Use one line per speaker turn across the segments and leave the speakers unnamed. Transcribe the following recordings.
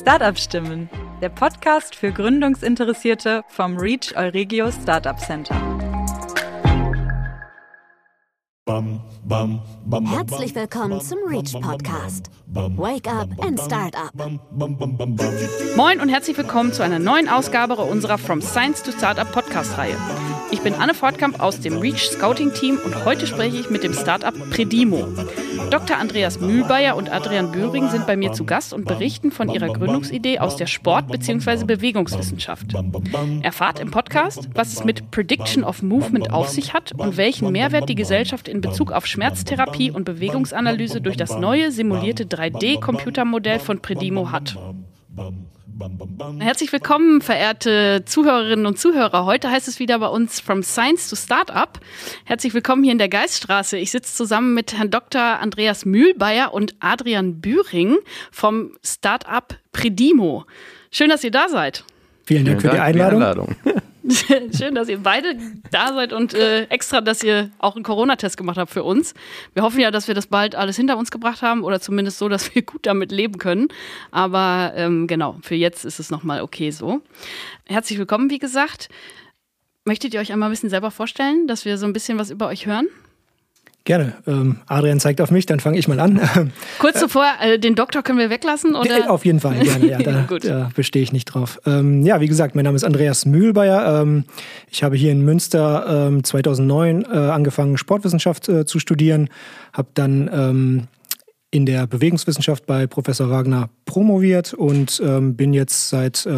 Startup Stimmen, der Podcast für Gründungsinteressierte vom Reach Euregio Startup Center.
Herzlich willkommen zum Reach Podcast. Wake up and start up.
Moin und herzlich willkommen zu einer neuen Ausgabe unserer From Science to Startup Podcast-Reihe. Ich bin Anne Fortkamp aus dem Reach Scouting Team und heute spreche ich mit dem Startup Predimo. Dr. Andreas Mühlbayer und Adrian Böhring sind bei mir zu Gast und berichten von ihrer Gründungsidee aus der Sport- bzw. Bewegungswissenschaft. Erfahrt im Podcast, was es mit Prediction of Movement auf sich hat und welchen Mehrwert die Gesellschaft in Bezug auf Schmerztherapie und Bewegungsanalyse durch das neue simulierte 3D-Computermodell von Predimo hat. Herzlich willkommen, verehrte Zuhörerinnen und Zuhörer. Heute heißt es wieder bei uns From Science to Startup. Herzlich willkommen hier in der Geiststraße. Ich sitze zusammen mit Herrn Dr. Andreas Mühlbayer und Adrian Bühring vom Startup Predimo. Schön, dass ihr da seid.
Vielen Dank für die Einladung.
Schön, dass ihr beide da seid und äh, extra, dass ihr auch einen Corona-Test gemacht habt für uns. Wir hoffen ja, dass wir das bald alles hinter uns gebracht haben oder zumindest so, dass wir gut damit leben können. Aber ähm, genau, für jetzt ist es nochmal okay so. Herzlich willkommen, wie gesagt. Möchtet ihr euch einmal ein bisschen selber vorstellen, dass wir so ein bisschen was über euch hören?
Gerne. Ähm, Adrian zeigt auf mich, dann fange ich mal an.
Kurz zuvor, äh, den Doktor können wir weglassen? Oder?
Auf jeden Fall, gerne. Ja, da, da bestehe ich nicht drauf. Ähm, ja, wie gesagt, mein Name ist Andreas Mühlbayer. Ähm, ich habe hier in Münster 2009 ähm, äh, angefangen, Sportwissenschaft äh, zu studieren, habe dann ähm, in der Bewegungswissenschaft bei Professor Wagner promoviert und ähm, bin jetzt seit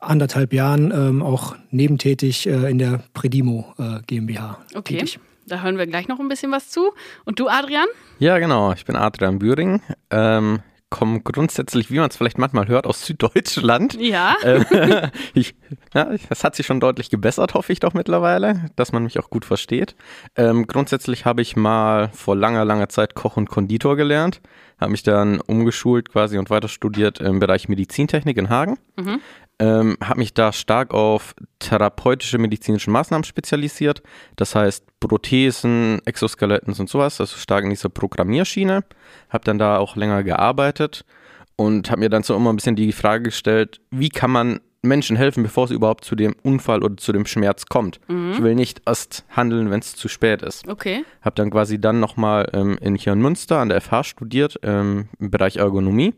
anderthalb Jahren auch nebentätig äh, in der Predimo äh, GmbH
okay.
tätig.
Da hören wir gleich noch ein bisschen was zu. Und du, Adrian?
Ja, genau. Ich bin Adrian Bühring. Ähm, komme grundsätzlich, wie man es vielleicht manchmal hört, aus Süddeutschland.
Ja.
Äh, ich, ja. Das hat sich schon deutlich gebessert, hoffe ich doch mittlerweile, dass man mich auch gut versteht. Ähm, grundsätzlich habe ich mal vor langer, langer Zeit Koch und Konditor gelernt, habe mich dann umgeschult quasi und weiter studiert im Bereich Medizintechnik in Hagen. Mhm. Ähm, habe mich da stark auf therapeutische medizinische Maßnahmen spezialisiert. Das heißt Prothesen, Exoskeletten und sowas, also stark in dieser Programmierschiene. Habe dann da auch länger gearbeitet und habe mir dann so immer ein bisschen die Frage gestellt, wie kann man Menschen helfen, bevor es überhaupt zu dem Unfall oder zu dem Schmerz kommt. Mhm. Ich will nicht erst handeln, wenn es zu spät ist.
Okay.
Habe dann quasi dann nochmal ähm, in hier in Münster an der FH studiert ähm, im Bereich Ergonomie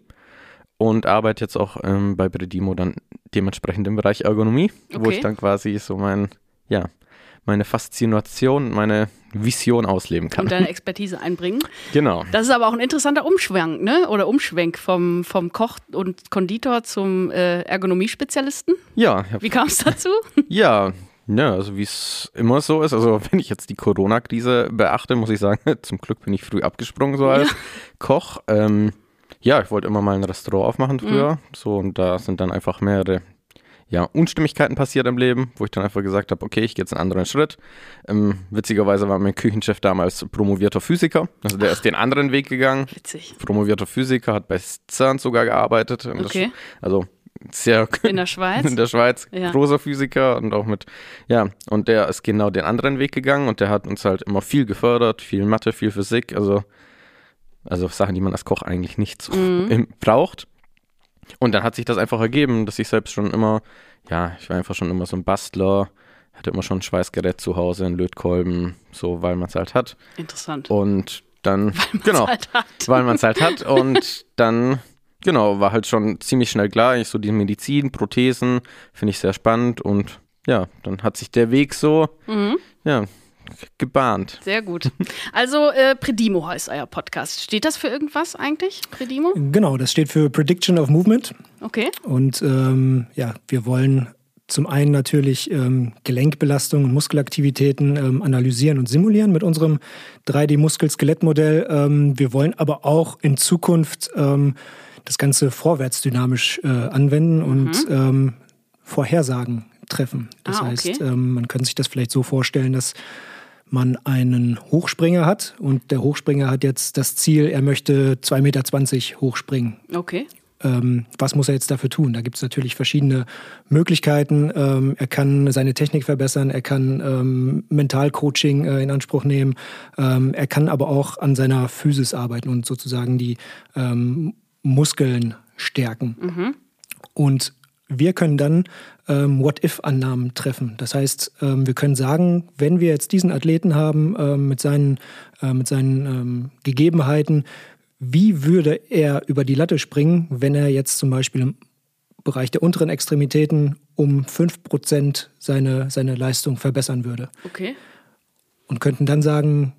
und arbeite jetzt auch ähm, bei Bredimo dann dementsprechend im Bereich Ergonomie, okay. wo ich dann quasi so mein, ja, meine Faszination, meine Vision ausleben kann.
Und deine Expertise einbringen.
Genau.
Das ist aber auch ein interessanter Umschwenk, ne? Oder Umschwenk vom, vom Koch und Konditor zum äh, Ergonomiespezialisten.
Ja.
Wie kam es dazu?
ja, ja, also wie es immer so ist. Also wenn ich jetzt die Corona-Krise beachte, muss ich sagen, zum Glück bin ich früh abgesprungen so als ja. Koch. Ähm, ja, ich wollte immer mal ein Restaurant aufmachen früher. Mhm. So, und da sind dann einfach mehrere ja, Unstimmigkeiten passiert im Leben, wo ich dann einfach gesagt habe, okay, ich gehe jetzt einen anderen Schritt. Ähm, witzigerweise war mein Küchenchef damals promovierter Physiker. Also der Ach, ist den anderen Weg gegangen.
Witzig.
Promovierter Physiker, hat bei CERN sogar gearbeitet.
Okay.
Das, also sehr
in der Schweiz.
In der Schweiz, ja. großer Physiker und auch mit, ja, und der ist genau den anderen Weg gegangen und der hat uns halt immer viel gefördert, viel Mathe, viel Physik, also also Sachen, die man als Koch eigentlich nicht so mhm. braucht. Und dann hat sich das einfach ergeben, dass ich selbst schon immer, ja, ich war einfach schon immer so ein Bastler, hatte immer schon ein Schweißgerät zu Hause, einen Lötkolben, so, weil man es halt hat.
Interessant.
Und dann, genau,
halt
weil man es halt hat. Und dann, genau, war halt schon ziemlich schnell klar, ich so die Medizin, Prothesen, finde ich sehr spannend und ja, dann hat sich der Weg so, mhm. ja, gebahnt.
Sehr gut. Also äh, Predimo heißt euer Podcast. Steht das für irgendwas eigentlich, Predimo?
Genau, das steht für Prediction of Movement.
Okay.
Und ähm, ja, wir wollen zum einen natürlich ähm, Gelenkbelastungen und Muskelaktivitäten ähm, analysieren und simulieren mit unserem 3D-Muskel-Skelettmodell. Ähm, wir wollen aber auch in Zukunft ähm, das Ganze vorwärtsdynamisch äh, anwenden mhm. und ähm, Vorhersagen treffen. Das
ah, okay.
heißt, ähm, man könnte sich das vielleicht so vorstellen, dass man einen Hochspringer hat und der Hochspringer hat jetzt das Ziel, er möchte 2,20 Meter hochspringen.
Okay.
Ähm, was muss er jetzt dafür tun? Da gibt es natürlich verschiedene Möglichkeiten. Ähm, er kann seine Technik verbessern, er kann ähm, Mentalcoaching äh, in Anspruch nehmen, ähm, er kann aber auch an seiner Physis arbeiten und sozusagen die ähm, Muskeln stärken.
Mhm.
Und wir können dann ähm, What-If-Annahmen treffen. Das heißt, ähm, wir können sagen, wenn wir jetzt diesen Athleten haben ähm, mit seinen, äh, mit seinen ähm, Gegebenheiten, wie würde er über die Latte springen, wenn er jetzt zum Beispiel im Bereich der unteren Extremitäten um 5% seine, seine Leistung verbessern würde.
Okay.
Und könnten dann sagen,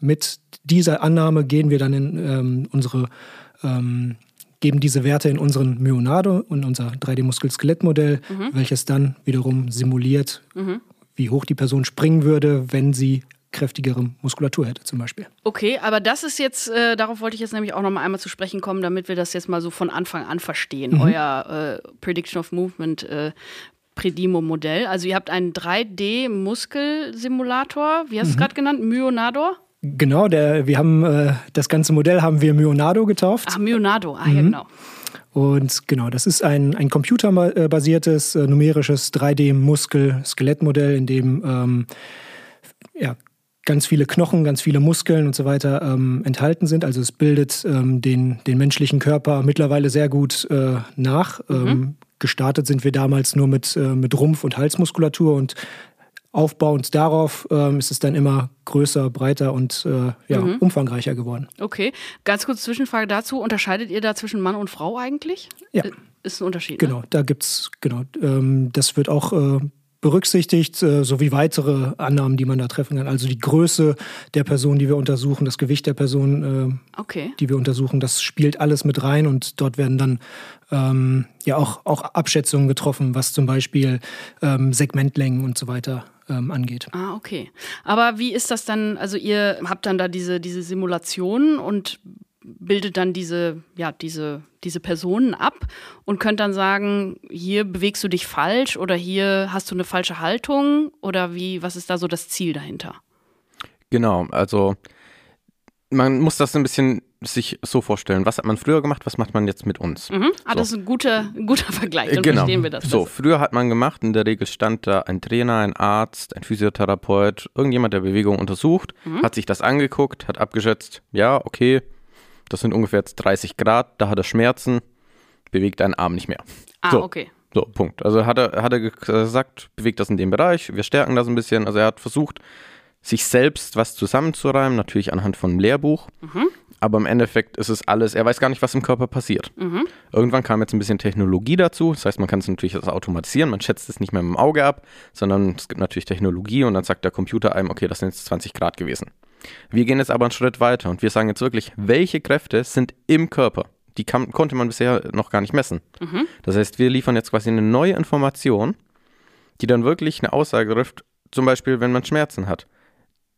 mit dieser Annahme gehen wir dann in ähm, unsere ähm, geben diese Werte in unseren Myonado und unser 3D-Muskel-Skelett-Modell, mhm. welches dann wiederum simuliert, mhm. wie hoch die Person springen würde, wenn sie kräftigere Muskulatur hätte zum Beispiel.
Okay, aber das ist jetzt, äh, darauf wollte ich jetzt nämlich auch noch mal einmal zu sprechen kommen, damit wir das jetzt mal so von Anfang an verstehen, mhm. euer äh, Prediction of Movement äh, Predimo-Modell. Also ihr habt einen 3D-Muskelsimulator, wie hast du es mhm. gerade genannt? Myonador?
Genau, der, wir haben äh, das ganze Modell haben wir Myonado getauft.
Ach, Myonado, ah mhm. ja, genau.
Und genau, das ist ein, ein computerbasiertes, äh, numerisches 3D-Muskel-Skelettmodell, in dem ähm, ja, ganz viele Knochen, ganz viele Muskeln und so weiter ähm, enthalten sind. Also es bildet ähm, den, den menschlichen Körper mittlerweile sehr gut äh, nach. Mhm. Ähm, gestartet sind wir damals nur mit, äh, mit Rumpf- und Halsmuskulatur und aufbauend darauf ähm, ist es dann immer größer, breiter und äh, ja, mhm. umfangreicher geworden.
Okay, ganz kurz Zwischenfrage dazu. Unterscheidet ihr da zwischen Mann und Frau eigentlich?
Ja.
Äh, ist ein Unterschied.
Genau,
ne?
da gibt es, genau, ähm, das wird auch äh, berücksichtigt, äh, sowie weitere Annahmen, die man da treffen kann. Also die Größe der Person, die wir untersuchen, das Gewicht der Person,
äh, okay.
die wir untersuchen, das spielt alles mit rein und dort werden dann ähm, ja auch, auch Abschätzungen getroffen, was zum Beispiel ähm, Segmentlängen und so weiter ähm, angeht.
Ah, okay. Aber wie ist das dann? Also ihr habt dann da diese, diese Simulationen und bildet dann diese, ja, diese, diese Personen ab und könnt dann sagen, hier bewegst du dich falsch oder hier hast du eine falsche Haltung oder wie, was ist da so das Ziel dahinter?
Genau, also man muss das ein bisschen sich so vorstellen. Was hat man früher gemacht, was macht man jetzt mit uns?
Mhm. Ah, so. das ist ein guter, ein guter Vergleich, dann
genau.
verstehen wir das.
So, früher hat man gemacht, in der Regel stand da ein Trainer, ein Arzt, ein Physiotherapeut, irgendjemand, der Bewegung untersucht, mhm. hat sich das angeguckt, hat abgeschätzt, ja, okay, das sind ungefähr 30 Grad, da hat er Schmerzen, bewegt deinen Arm nicht mehr.
Ah,
so.
okay.
So, Punkt. Also hat er, hat er gesagt, bewegt das in dem Bereich, wir stärken das ein bisschen. Also er hat versucht, sich selbst was zusammenzureimen, natürlich anhand von einem Lehrbuch. Mhm. Aber im Endeffekt ist es alles, er weiß gar nicht, was im Körper passiert. Mhm. Irgendwann kam jetzt ein bisschen Technologie dazu. Das heißt, man kann es natürlich automatisieren, man schätzt es nicht mehr mit dem Auge ab, sondern es gibt natürlich Technologie und dann sagt der Computer einem, okay, das sind jetzt 20 Grad gewesen. Wir gehen jetzt aber einen Schritt weiter und wir sagen jetzt wirklich, welche Kräfte sind im Körper? Die kann, konnte man bisher noch gar nicht messen. Mhm. Das heißt, wir liefern jetzt quasi eine neue Information, die dann wirklich eine Aussage trifft, zum Beispiel, wenn man Schmerzen hat.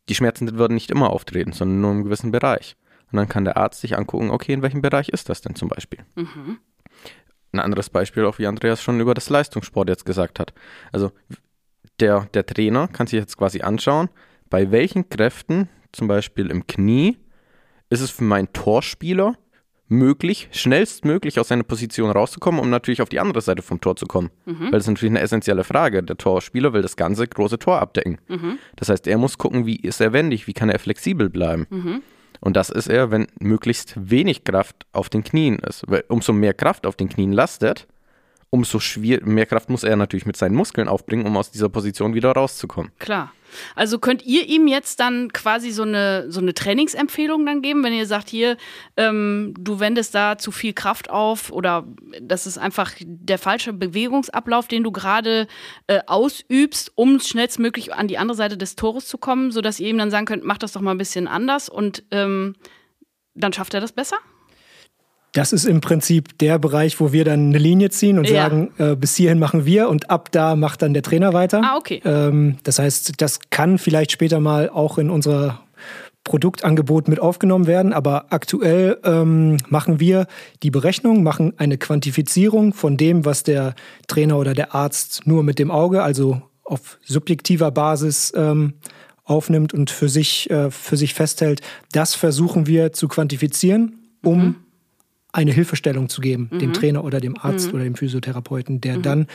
Die Schmerzen würden nicht immer auftreten, sondern nur im gewissen Bereich. Und dann kann der Arzt sich angucken, okay, in welchem Bereich ist das denn zum Beispiel? Mhm. Ein anderes Beispiel, auch wie Andreas schon über das Leistungssport jetzt gesagt hat. Also der, der Trainer kann sich jetzt quasi anschauen, bei welchen Kräften zum Beispiel im Knie, ist es für meinen Torspieler möglich, schnellstmöglich aus seiner Position rauszukommen, um natürlich auf die andere Seite vom Tor zu kommen. Mhm. Weil das ist natürlich eine essentielle Frage. Der Torspieler will das ganze große Tor abdecken. Mhm. Das heißt, er muss gucken, wie ist er wendig, wie kann er flexibel bleiben. Mhm. Und das ist er, wenn möglichst wenig Kraft auf den Knien ist. Weil umso mehr Kraft auf den Knien lastet, umso mehr Kraft muss er natürlich mit seinen Muskeln aufbringen, um aus dieser Position wieder rauszukommen.
Klar. Also könnt ihr ihm jetzt dann quasi so eine, so eine Trainingsempfehlung dann geben, wenn ihr sagt, hier, ähm, du wendest da zu viel Kraft auf oder das ist einfach der falsche Bewegungsablauf, den du gerade äh, ausübst, um schnellstmöglich an die andere Seite des Tores zu kommen, sodass ihr ihm dann sagen könnt, mach das doch mal ein bisschen anders und ähm, dann schafft er das besser?
Das ist im Prinzip der Bereich, wo wir dann eine Linie ziehen und ja. sagen, äh, bis hierhin machen wir und ab da macht dann der Trainer weiter.
Ah, okay.
Ähm, das heißt, das kann vielleicht später mal auch in unser Produktangebot mit aufgenommen werden, aber aktuell ähm, machen wir die Berechnung, machen eine Quantifizierung von dem, was der Trainer oder der Arzt nur mit dem Auge, also auf subjektiver Basis ähm, aufnimmt und für sich, äh, für sich festhält. Das versuchen wir zu quantifizieren, um mhm eine Hilfestellung zu geben, mhm. dem Trainer oder dem Arzt mhm. oder dem Physiotherapeuten, der mhm. dann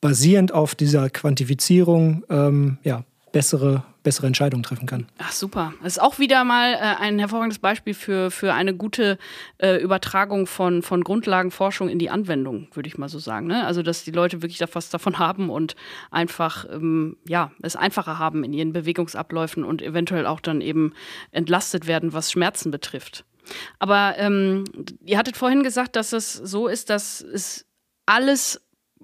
basierend auf dieser Quantifizierung ähm, ja, bessere, bessere Entscheidungen treffen kann.
Ach super. Das ist auch wieder mal äh, ein hervorragendes Beispiel für, für eine gute äh, Übertragung von, von Grundlagenforschung in die Anwendung, würde ich mal so sagen. Ne? Also dass die Leute wirklich da was davon haben und einfach ähm, ja, es einfacher haben in ihren Bewegungsabläufen und eventuell auch dann eben entlastet werden, was Schmerzen betrifft. Aber ähm, ihr hattet vorhin gesagt, dass es so ist, dass es alles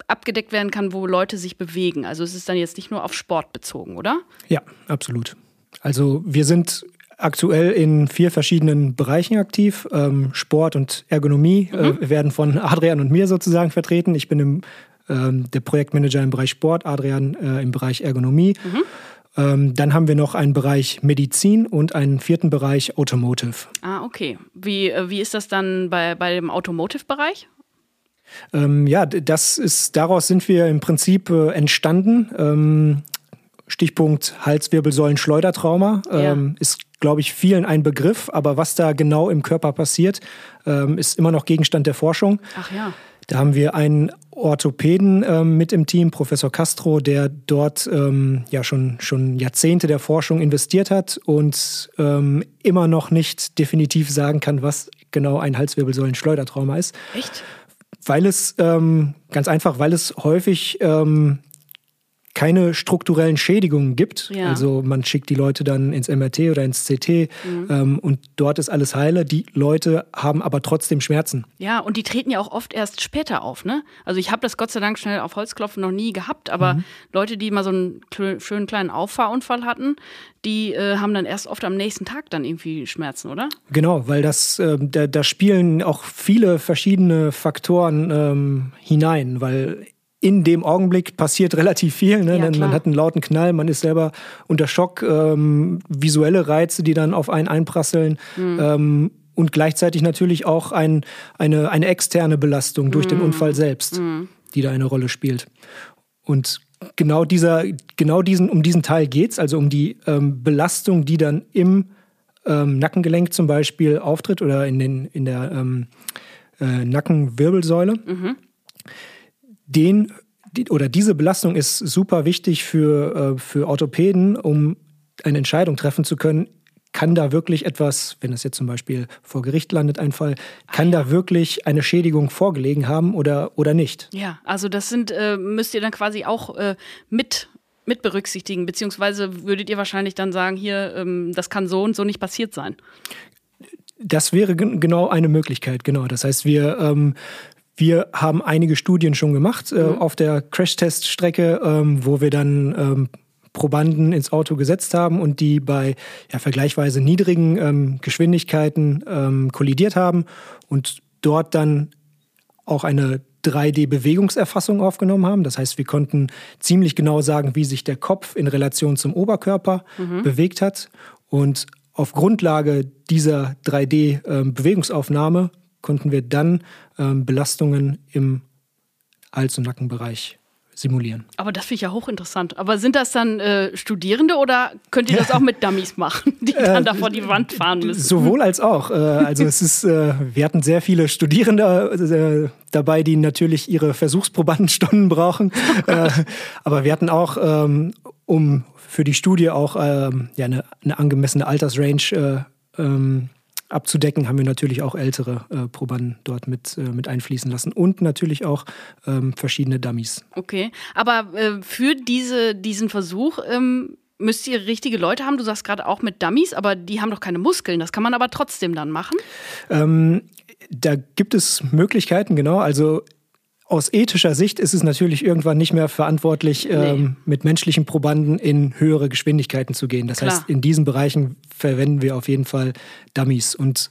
abgedeckt werden kann, wo Leute sich bewegen. Also es ist dann jetzt nicht nur auf Sport bezogen, oder?
Ja, absolut. Also wir sind aktuell in vier verschiedenen Bereichen aktiv. Ähm, Sport und Ergonomie äh, mhm. äh, werden von Adrian und mir sozusagen vertreten. Ich bin im, ähm, der Projektmanager im Bereich Sport, Adrian äh, im Bereich Ergonomie. Mhm. Ähm, dann haben wir noch einen Bereich Medizin und einen vierten Bereich Automotive.
Ah, okay. Wie, äh, wie ist das dann bei, bei dem Automotive-Bereich?
Ähm, ja, das ist, daraus sind wir im Prinzip äh, entstanden. Ähm, Stichpunkt Halswirbelsäulen-Schleudertrauma ähm, ja. ist, glaube ich, vielen ein Begriff, aber was da genau im Körper passiert, ähm, ist immer noch Gegenstand der Forschung.
Ach ja.
Da haben wir einen Orthopäden ähm, mit im Team, Professor Castro, der dort ähm, ja schon, schon Jahrzehnte der Forschung investiert hat und ähm, immer noch nicht definitiv sagen kann, was genau ein Halswirbelsäulen-Schleudertrauma ist.
Echt?
Weil es ähm, ganz einfach, weil es häufig ähm, keine strukturellen Schädigungen gibt. Ja. Also man schickt die Leute dann ins MRT oder ins CT mhm. ähm, und dort ist alles heile. Die Leute haben aber trotzdem Schmerzen.
Ja, und die treten ja auch oft erst später auf. Ne? Also ich habe das Gott sei Dank schnell auf Holzklopfen noch nie gehabt, aber mhm. Leute, die mal so einen schönen kleinen Auffahrunfall hatten, die äh, haben dann erst oft am nächsten Tag dann irgendwie Schmerzen, oder?
Genau, weil das, äh, da, da, spielen auch viele verschiedene Faktoren ähm, hinein, weil in dem Augenblick passiert relativ viel. Ne? Ja, man hat einen lauten Knall, man ist selber unter Schock, ähm, visuelle Reize, die dann auf einen einprasseln. Mhm. Ähm, und gleichzeitig natürlich auch ein, eine, eine externe Belastung durch mhm. den Unfall selbst, mhm. die da eine Rolle spielt. Und genau dieser, genau diesen, um diesen Teil geht es, also um die ähm, Belastung, die dann im ähm, Nackengelenk zum Beispiel auftritt oder in, den, in der ähm, äh, Nackenwirbelsäule. Mhm den oder diese Belastung ist super wichtig für, äh, für Orthopäden, um eine Entscheidung treffen zu können. Kann da wirklich etwas, wenn es jetzt zum Beispiel vor Gericht landet, ein Fall, kann ah, da wirklich eine Schädigung vorgelegen haben oder, oder nicht?
Ja, also das sind, äh, müsst ihr dann quasi auch äh, mit mit berücksichtigen, beziehungsweise würdet ihr wahrscheinlich dann sagen, hier, ähm, das kann so und so nicht passiert sein.
Das wäre genau eine Möglichkeit, genau. Das heißt, wir, ähm, wir haben einige Studien schon gemacht äh, mhm. auf der Crash-Test-Strecke, ähm, wo wir dann ähm, Probanden ins Auto gesetzt haben und die bei ja, vergleichsweise niedrigen ähm, Geschwindigkeiten ähm, kollidiert haben und dort dann auch eine 3D-Bewegungserfassung aufgenommen haben. Das heißt, wir konnten ziemlich genau sagen, wie sich der Kopf in Relation zum Oberkörper mhm. bewegt hat. Und auf Grundlage dieser 3D-Bewegungsaufnahme ähm, konnten wir dann ähm, Belastungen im Hals- und Nackenbereich simulieren.
Aber das finde ich ja hochinteressant. Aber sind das dann äh, Studierende oder könnt ihr das auch mit Dummies machen, die dann äh, da vor die Wand fahren müssen?
Sowohl als auch. Äh, also es ist, äh, wir hatten sehr viele Studierende äh, dabei, die natürlich ihre Versuchsprobandenstunden brauchen. Äh, aber wir hatten auch, ähm, um für die Studie auch ähm, ja, eine, eine angemessene Altersrange ähm, abzudecken, haben wir natürlich auch ältere äh, Probanden dort mit, äh, mit einfließen lassen und natürlich auch ähm, verschiedene Dummies.
Okay, aber äh, für diese, diesen Versuch ähm, müsst ihr richtige Leute haben. Du sagst gerade auch mit Dummies, aber die haben doch keine Muskeln. Das kann man aber trotzdem dann machen.
Ähm, da gibt es Möglichkeiten, genau. Also aus ethischer Sicht ist es natürlich irgendwann nicht mehr verantwortlich, nee. ähm, mit menschlichen Probanden in höhere Geschwindigkeiten zu gehen. Das Klar. heißt, in diesen Bereichen verwenden wir auf jeden Fall Dummies. Und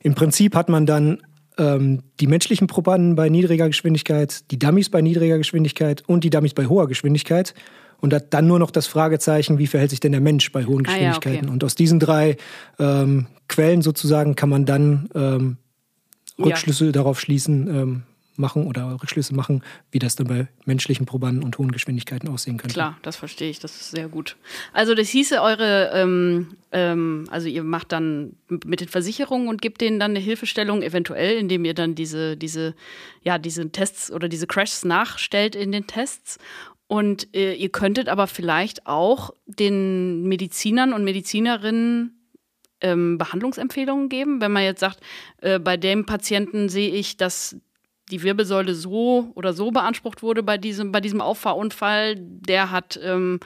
im Prinzip hat man dann ähm, die menschlichen Probanden bei niedriger Geschwindigkeit, die Dummies bei niedriger Geschwindigkeit und die Dummies bei hoher Geschwindigkeit. Und hat dann nur noch das Fragezeichen, wie verhält sich denn der Mensch bei hohen Geschwindigkeiten? Ah, ja, okay. Und aus diesen drei ähm, Quellen sozusagen kann man dann ähm, Rückschlüsse ja. darauf schließen, ähm, machen oder Rückschlüsse machen, wie das dann bei menschlichen Probanden und hohen Geschwindigkeiten aussehen könnte.
Klar, das verstehe ich, das ist sehr gut. Also das hieße eure, ähm, ähm, also ihr macht dann mit den Versicherungen und gebt denen dann eine Hilfestellung, eventuell, indem ihr dann diese, diese, ja, diese Tests oder diese Crashs nachstellt in den Tests Und äh, ihr könntet aber vielleicht auch den Medizinern und Medizinerinnen ähm, Behandlungsempfehlungen geben, wenn man jetzt sagt, äh, bei dem Patienten sehe ich, dass die Wirbelsäule so oder so beansprucht wurde bei diesem, bei diesem Auffahrunfall. Der hat ähm,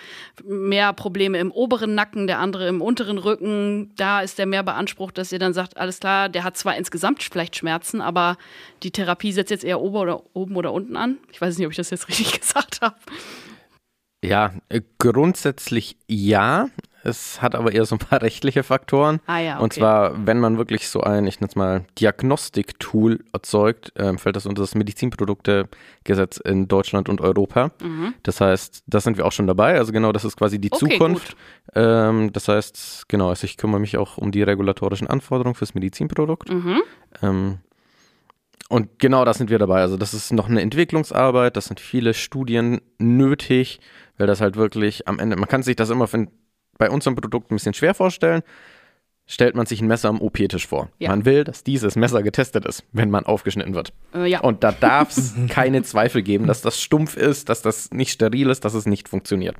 mehr Probleme im oberen Nacken, der andere im unteren Rücken. Da ist der mehr beansprucht, dass ihr dann sagt, alles klar, der hat zwar insgesamt vielleicht Schmerzen, aber die Therapie setzt jetzt eher oben oder, oben oder unten an. Ich weiß nicht, ob ich das jetzt richtig gesagt habe.
Ja, äh, grundsätzlich ja. Es hat aber eher so ein paar rechtliche Faktoren.
Ah ja, okay.
Und zwar, wenn man wirklich so ein, ich nenne es mal, Diagnostik-Tool erzeugt, ähm, fällt das unter das Medizinproduktegesetz in Deutschland und Europa. Mhm. Das heißt, da sind wir auch schon dabei. Also genau, das ist quasi die okay, Zukunft. Ähm, das heißt, genau, also ich kümmere mich auch um die regulatorischen Anforderungen fürs Medizinprodukt. Mhm. Ähm, und genau da sind wir dabei. Also das ist noch eine Entwicklungsarbeit, das sind viele Studien nötig, weil das halt wirklich am Ende, man kann sich das immer für bei unserem Produkt ein bisschen schwer vorstellen, stellt man sich ein Messer am OP-Tisch vor. Ja. Man will, dass dieses Messer getestet ist, wenn man aufgeschnitten wird.
Äh, ja.
Und da darf es keine Zweifel geben, dass das stumpf ist, dass das nicht steril ist, dass es nicht funktioniert.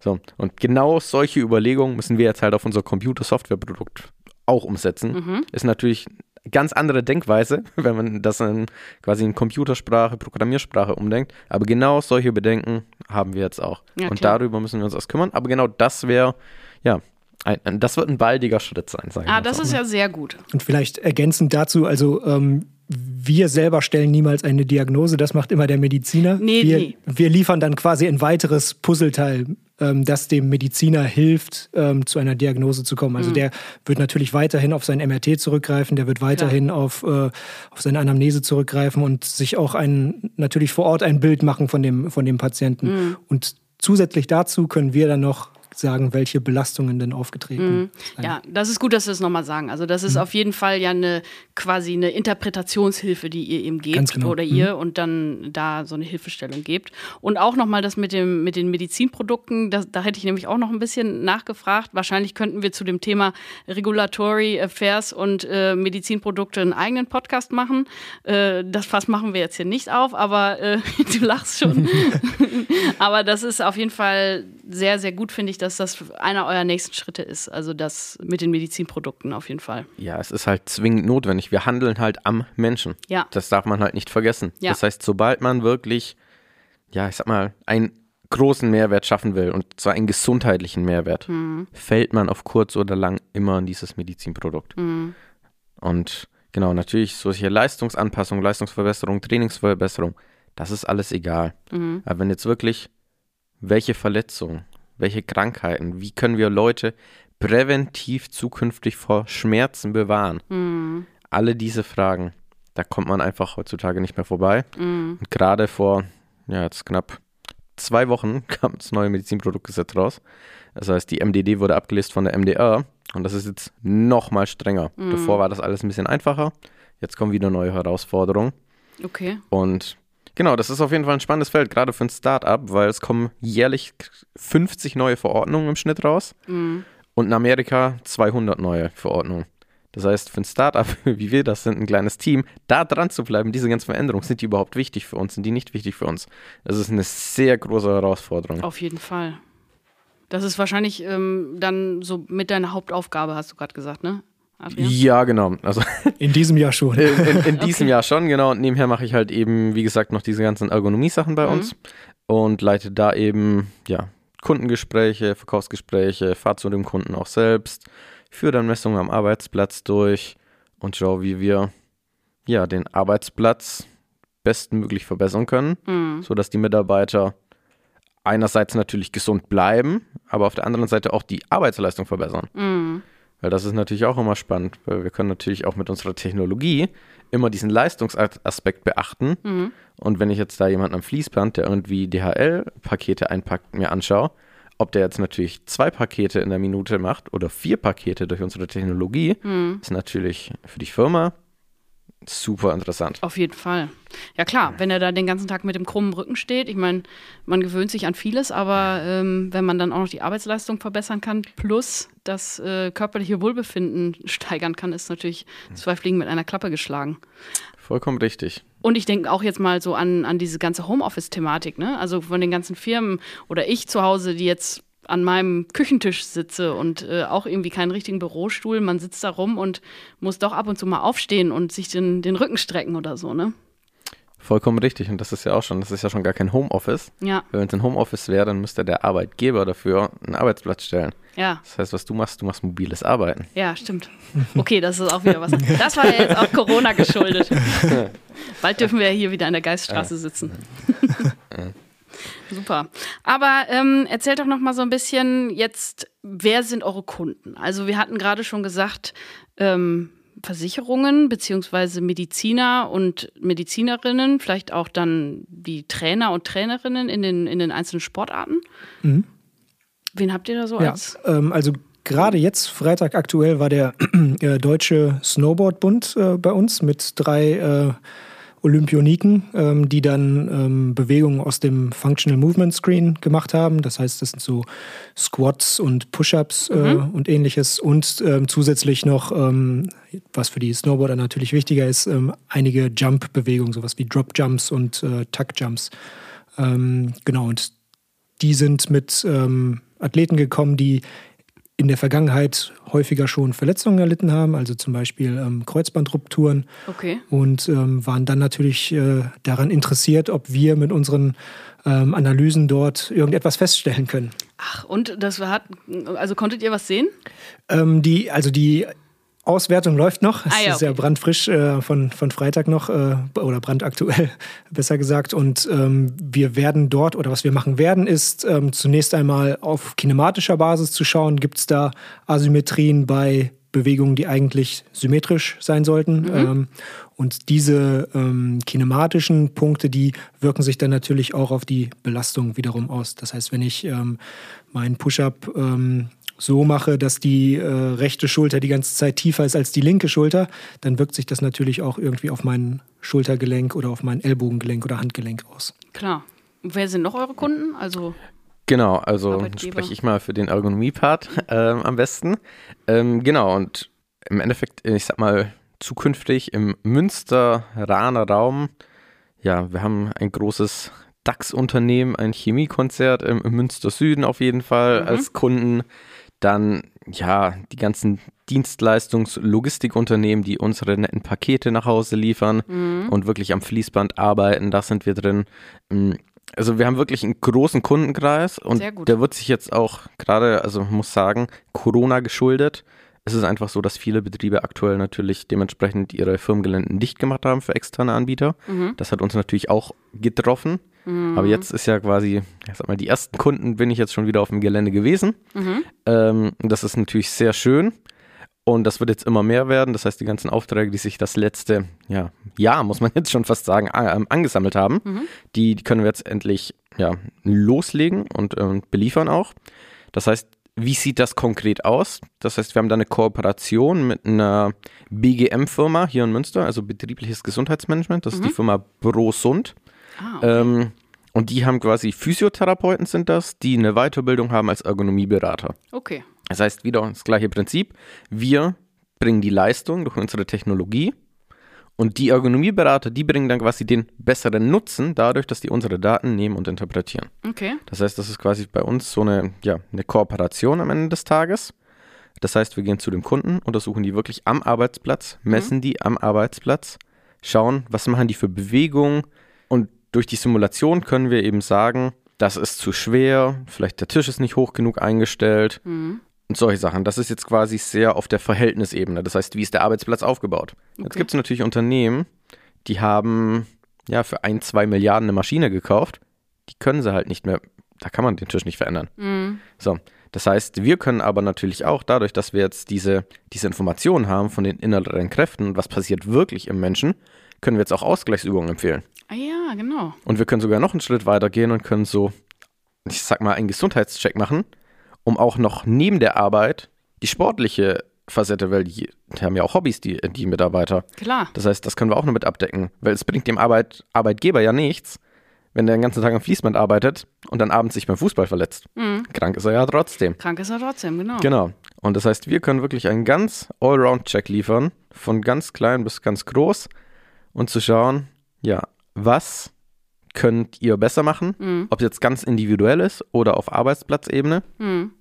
So, und genau solche Überlegungen müssen wir jetzt halt auf unser Computer-Software-Produkt auch umsetzen. Mhm. Ist natürlich ganz andere Denkweise, wenn man das in quasi in Computersprache, Programmiersprache umdenkt. Aber genau solche Bedenken haben wir jetzt auch. Ja, und darüber müssen wir uns erst kümmern. Aber genau das wäre, ja, ein, ein, das wird ein baldiger Schritt sein. Sagen
ah, das so. ist ja sehr gut.
Und vielleicht ergänzend dazu, also ähm, wir selber stellen niemals eine Diagnose, das macht immer der Mediziner.
Nee,
wir,
nee.
wir liefern dann quasi ein weiteres Puzzleteil, ähm, das dem Mediziner hilft, ähm, zu einer Diagnose zu kommen. Also mhm. der wird natürlich weiterhin auf sein MRT zurückgreifen, der wird weiterhin auf, äh, auf seine Anamnese zurückgreifen und sich auch ein, natürlich vor Ort ein Bild machen von dem, von dem Patienten. Mhm. Und zusätzlich dazu können wir dann noch sagen, welche Belastungen denn aufgetreten
mhm. sind. Ja, das ist gut, dass Sie das nochmal sagen. Also das ist mhm. auf jeden Fall ja eine quasi eine Interpretationshilfe, die ihr ihm gebt genau. oder ihr mhm. und dann da so eine Hilfestellung gebt. Und auch nochmal das mit, dem, mit den Medizinprodukten, das, da hätte ich nämlich auch noch ein bisschen nachgefragt. Wahrscheinlich könnten wir zu dem Thema Regulatory Affairs und äh, Medizinprodukte einen eigenen Podcast machen. Äh, das Fass machen wir jetzt hier nicht auf, aber äh, du lachst schon. aber das ist auf jeden Fall sehr, sehr gut, finde ich, dass das einer eurer nächsten Schritte ist. Also das mit den Medizinprodukten auf jeden Fall.
Ja, es ist halt zwingend notwendig. Wir handeln halt am Menschen.
Ja.
Das darf man halt nicht vergessen.
Ja.
Das heißt, sobald man wirklich, ja, ich sag mal, einen großen Mehrwert schaffen will, und zwar einen gesundheitlichen Mehrwert, mhm. fällt man auf kurz oder lang immer in dieses Medizinprodukt. Mhm. Und genau, natürlich solche Leistungsanpassungen, Leistungsverbesserung, Trainingsverbesserung, das ist alles egal. Mhm. Aber wenn jetzt wirklich welche Verletzungen, welche Krankheiten, wie können wir Leute präventiv zukünftig vor Schmerzen bewahren? Mhm. Alle diese Fragen, da kommt man einfach heutzutage nicht mehr vorbei. Mhm. Und gerade vor, ja, jetzt knapp zwei Wochen kam das neue Medizinproduktgesetz raus. Das heißt, die MDD wurde abgelöst von der MDR und das ist jetzt noch mal strenger. Mhm. Davor war das alles ein bisschen einfacher. Jetzt kommen wieder neue Herausforderungen.
Okay.
Und Genau, das ist auf jeden Fall ein spannendes Feld, gerade für ein Start-up, weil es kommen jährlich 50 neue Verordnungen im Schnitt raus mhm. und in Amerika 200 neue Verordnungen. Das heißt, für ein Startup, wie wir das sind, ein kleines Team, da dran zu bleiben, diese ganzen Veränderungen, sind die überhaupt wichtig für uns, sind die nicht wichtig für uns? Das ist eine sehr große Herausforderung.
Auf jeden Fall. Das ist wahrscheinlich ähm, dann so mit deiner Hauptaufgabe, hast du gerade gesagt, ne?
Adrian? Ja, genau. Also
in diesem Jahr schon.
In, in, in diesem okay. Jahr schon, genau. Und nebenher mache ich halt eben, wie gesagt, noch diese ganzen Ergonomie-Sachen bei mhm. uns und leite da eben, ja, Kundengespräche, Verkaufsgespräche, fahre zu dem Kunden auch selbst, führe dann Messungen am Arbeitsplatz durch und schaue, wie wir ja den Arbeitsplatz bestmöglich verbessern können, mhm. sodass die Mitarbeiter einerseits natürlich gesund bleiben, aber auf der anderen Seite auch die Arbeitsleistung verbessern. Mhm. Weil das ist natürlich auch immer spannend, weil wir können natürlich auch mit unserer Technologie immer diesen Leistungsaspekt beachten. Mhm. Und wenn ich jetzt da jemanden am Fließband, der irgendwie DHL-Pakete einpackt, mir anschaue, ob der jetzt natürlich zwei Pakete in der Minute macht oder vier Pakete durch unsere Technologie, mhm. ist natürlich für die Firma super interessant.
Auf jeden Fall. Ja klar, wenn er da den ganzen Tag mit dem krummen Rücken steht, ich meine, man gewöhnt sich an vieles, aber ähm, wenn man dann auch noch die Arbeitsleistung verbessern kann, plus das äh, körperliche Wohlbefinden steigern kann, ist natürlich zwei Fliegen mit einer Klappe geschlagen.
Vollkommen richtig.
Und ich denke auch jetzt mal so an, an diese ganze Homeoffice-Thematik, ne? Also von den ganzen Firmen oder ich zu Hause, die jetzt an meinem Küchentisch sitze und äh, auch irgendwie keinen richtigen Bürostuhl. Man sitzt da rum und muss doch ab und zu mal aufstehen und sich den, den Rücken strecken oder so, ne?
Vollkommen richtig. Und das ist ja auch schon, das ist ja schon gar kein Homeoffice.
Ja.
Wenn es ein Homeoffice wäre, dann müsste der Arbeitgeber dafür einen Arbeitsplatz stellen.
Ja.
Das heißt, was du machst, du machst mobiles Arbeiten.
Ja, stimmt. Okay, das ist auch wieder was. Das war ja jetzt auch Corona geschuldet. Bald dürfen wir ja hier wieder in der Geiststraße sitzen. Super. Aber ähm, erzählt doch noch mal so ein bisschen jetzt, wer sind eure Kunden? Also wir hatten gerade schon gesagt, ähm, Versicherungen beziehungsweise Mediziner und Medizinerinnen, vielleicht auch dann die Trainer und Trainerinnen in den, in den einzelnen Sportarten. Mhm. Wen habt ihr da so
ja,
als?
Ähm, also gerade jetzt, Freitag aktuell, war der äh, Deutsche Snowboardbund äh, bei uns mit drei äh, Olympioniken, ähm, die dann ähm, Bewegungen aus dem Functional Movement Screen gemacht haben. Das heißt, das sind so Squats und Push-ups äh, mhm. und ähnliches. Und ähm, zusätzlich noch, ähm, was für die Snowboarder natürlich wichtiger ist, ähm, einige Jump-Bewegungen, sowas wie Drop-Jumps und äh, Tuck-Jumps. Ähm, genau, und die sind mit Athleten gekommen, die in der Vergangenheit häufiger schon Verletzungen erlitten haben, also zum Beispiel ähm, Kreuzbandrupturen.
Okay.
Und ähm, waren dann natürlich äh, daran interessiert, ob wir mit unseren ähm, Analysen dort irgendetwas feststellen können.
Ach, und das hat, also konntet ihr was sehen?
Ähm, die, also die Auswertung läuft noch. Es
ah, ja,
ist ja brandfrisch äh, von, von Freitag noch äh, oder brandaktuell, besser gesagt. Und ähm, wir werden dort oder was wir machen werden, ist ähm, zunächst einmal auf kinematischer Basis zu schauen, gibt es da Asymmetrien bei Bewegungen, die eigentlich symmetrisch sein sollten. Mhm. Ähm, und diese ähm, kinematischen Punkte, die wirken sich dann natürlich auch auf die Belastung wiederum aus. Das heißt, wenn ich ähm, meinen Push-up ähm, so mache, dass die äh, rechte Schulter die ganze Zeit tiefer ist als die linke Schulter, dann wirkt sich das natürlich auch irgendwie auf mein Schultergelenk oder auf mein Ellbogengelenk oder Handgelenk aus.
Klar. wer sind noch eure Kunden? Also
Genau, also spreche ich mal für den Ergonomie-Part ähm, am besten. Ähm, genau, und im Endeffekt, ich sag mal, zukünftig im Münster-Rahner Raum, ja, wir haben ein großes DAX-Unternehmen, ein Chemiekonzert im, im Münster Süden auf jeden Fall mhm. als Kunden. Dann, ja, die ganzen Dienstleistungs-Logistikunternehmen, die unsere netten Pakete nach Hause liefern mhm. und wirklich am Fließband arbeiten, da sind wir drin. Mm, also wir haben wirklich einen großen Kundenkreis und der wird sich jetzt auch gerade, also muss sagen, Corona geschuldet. Es ist einfach so, dass viele Betriebe aktuell natürlich dementsprechend ihre Firmengeländen dicht gemacht haben für externe Anbieter. Mhm. Das hat uns natürlich auch getroffen. Mhm. Aber jetzt ist ja quasi, ich sag mal, die ersten Kunden bin ich jetzt schon wieder auf dem Gelände gewesen. Mhm. Ähm, das ist natürlich sehr schön. Und das wird jetzt immer mehr werden. Das heißt, die ganzen Aufträge, die sich das letzte ja, Jahr, muss man jetzt schon fast sagen, ähm, angesammelt haben, mhm. die, die, können wir jetzt endlich ja, loslegen und äh, beliefern auch. Das heißt, wie sieht das konkret aus? Das heißt, wir haben da eine Kooperation mit einer BGM-Firma hier in Münster, also betriebliches Gesundheitsmanagement. Das mhm. ist die mhm. Firma Brosund. Ah, okay. ähm, und die haben quasi Physiotherapeuten sind das, die eine Weiterbildung haben als Ergonomieberater.
Okay.
Das heißt, wieder das gleiche Prinzip. Wir bringen die Leistung durch unsere Technologie und die Ergonomieberater, die bringen dann quasi den besseren Nutzen dadurch, dass die unsere Daten nehmen und interpretieren.
Okay.
Das heißt, das ist quasi bei uns so eine, ja, eine Kooperation am Ende des Tages. Das heißt, wir gehen zu dem Kunden, untersuchen die wirklich am Arbeitsplatz, messen mhm. die am Arbeitsplatz, schauen, was machen die für Bewegungen und durch die Simulation können wir eben sagen, das ist zu schwer, vielleicht der Tisch ist nicht hoch genug eingestellt mhm. und solche Sachen. Das ist jetzt quasi sehr auf der Verhältnisebene. Das heißt, wie ist der Arbeitsplatz aufgebaut? Okay. Jetzt gibt es natürlich Unternehmen, die haben ja für ein, zwei Milliarden eine Maschine gekauft. Die können sie halt nicht mehr, da kann man den Tisch nicht verändern. Mhm. So. Das heißt, wir können aber natürlich auch dadurch, dass wir jetzt diese, diese Informationen haben von den inneren Kräften und was passiert wirklich im Menschen, können wir jetzt auch Ausgleichsübungen empfehlen.
Ah ja, genau.
Und wir können sogar noch einen Schritt weiter gehen und können so, ich sag mal, einen Gesundheitscheck machen, um auch noch neben der Arbeit die sportliche Facette, weil die, die haben ja auch Hobbys, die, die Mitarbeiter.
Klar.
Das heißt, das können wir auch noch mit abdecken, weil es bringt dem Arbeit, Arbeitgeber ja nichts, wenn der den ganzen Tag am Fließband arbeitet und dann abends sich beim Fußball verletzt. Mhm. Krank ist er ja trotzdem.
Krank ist er trotzdem, genau.
Genau. Und das heißt, wir können wirklich einen ganz Allround-Check liefern, von ganz klein bis ganz groß und zu schauen, ja, was könnt ihr besser machen, mhm. ob es jetzt ganz individuell ist oder auf Arbeitsplatzebene. Mhm.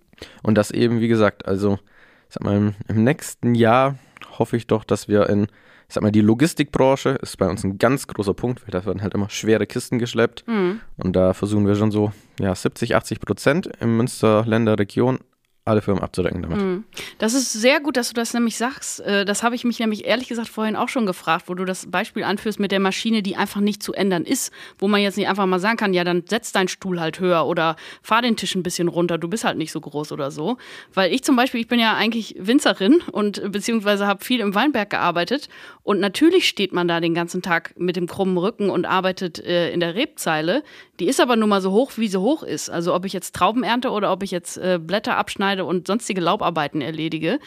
Und das eben, wie gesagt, also, ich sag mal, im, im nächsten Jahr hoffe ich doch, dass wir in ich sag mal, die Logistikbranche ist bei uns ein ganz großer Punkt, weil da werden halt immer schwere Kisten geschleppt. Mhm. Und da versuchen wir schon so ja, 70, 80 Prozent im Münsterländer Region alle Firmen abzudecken damit. Mhm.
Das ist sehr gut, dass du das nämlich sagst. Äh, das habe ich mich nämlich ehrlich gesagt vorhin auch schon gefragt, wo du das Beispiel anführst mit der Maschine, die einfach nicht zu ändern ist, wo man jetzt nicht einfach mal sagen kann, ja, dann setz deinen Stuhl halt höher oder fahr den Tisch ein bisschen runter, du bist halt nicht so groß oder so. Weil ich zum Beispiel, ich bin ja eigentlich Winzerin und beziehungsweise habe viel im Weinberg gearbeitet und natürlich steht man da den ganzen Tag mit dem krummen Rücken und arbeitet äh, in der Rebzeile. Die ist aber nun mal so hoch, wie sie hoch ist. Also ob ich jetzt Trauben ernte oder ob ich jetzt äh, Blätter abschneide und sonstige Laubarbeiten erledige.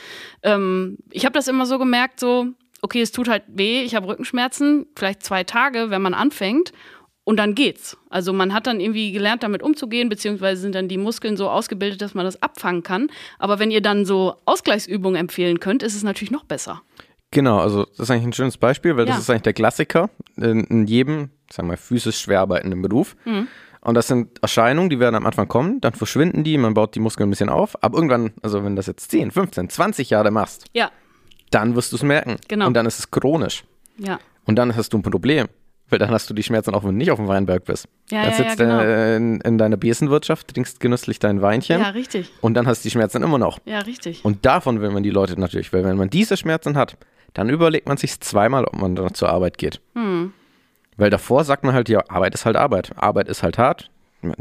Ähm, ich habe das immer so gemerkt, so, okay, es tut halt weh, ich habe Rückenschmerzen, vielleicht zwei Tage, wenn man anfängt. Und dann geht's. Also man hat dann irgendwie gelernt, damit umzugehen, beziehungsweise sind dann die Muskeln so ausgebildet, dass man das abfangen kann. Aber wenn ihr dann so Ausgleichsübungen empfehlen könnt, ist es natürlich noch besser.
Genau, also das ist eigentlich ein schönes Beispiel, weil ja. das ist eigentlich der Klassiker in, in jedem, sagen wir, physisch schwer arbeitenden Beruf. Mhm. Und das sind Erscheinungen, die werden am Anfang kommen, dann verschwinden die, man baut die Muskeln ein bisschen auf. Aber irgendwann, also wenn du das jetzt 10, 15, 20 Jahre machst,
ja.
dann wirst du es merken.
Genau.
Und dann ist es chronisch.
Ja.
Und dann hast du ein Problem. Weil dann hast du die Schmerzen auch, wenn du nicht auf dem Weinberg bist.
Ja,
dann
ja,
sitzt
ja, genau.
du in, in deiner Besenwirtschaft, trinkst genüsslich dein Weinchen.
Ja, richtig.
Und dann hast du die Schmerzen immer noch.
Ja, richtig.
Und davon will man die Leute natürlich, weil wenn man diese Schmerzen hat, dann überlegt man sich zweimal, ob man zur Arbeit geht. Hm. Weil davor sagt man halt, ja, Arbeit ist halt Arbeit. Arbeit ist halt hart.